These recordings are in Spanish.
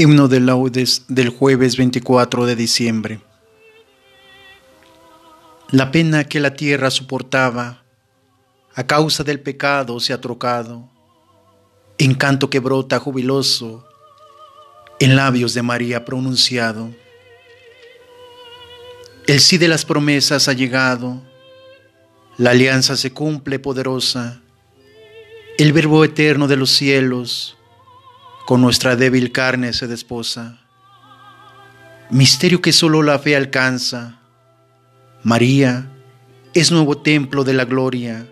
Himno de laudes del jueves 24 de diciembre. La pena que la tierra soportaba a causa del pecado se ha trocado en canto que brota jubiloso en labios de María pronunciado. El sí de las promesas ha llegado, la alianza se cumple poderosa, el verbo eterno de los cielos con nuestra débil carne se desposa. Misterio que solo la fe alcanza. María es nuevo templo de la gloria.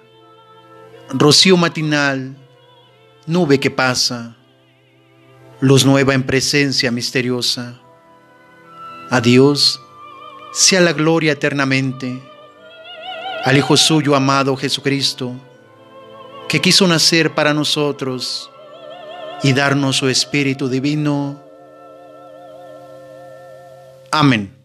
Rocío matinal, nube que pasa, luz nueva en presencia misteriosa. A Dios sea la gloria eternamente. Al Hijo suyo amado Jesucristo, que quiso nacer para nosotros y darnos su Espíritu Divino. Amén.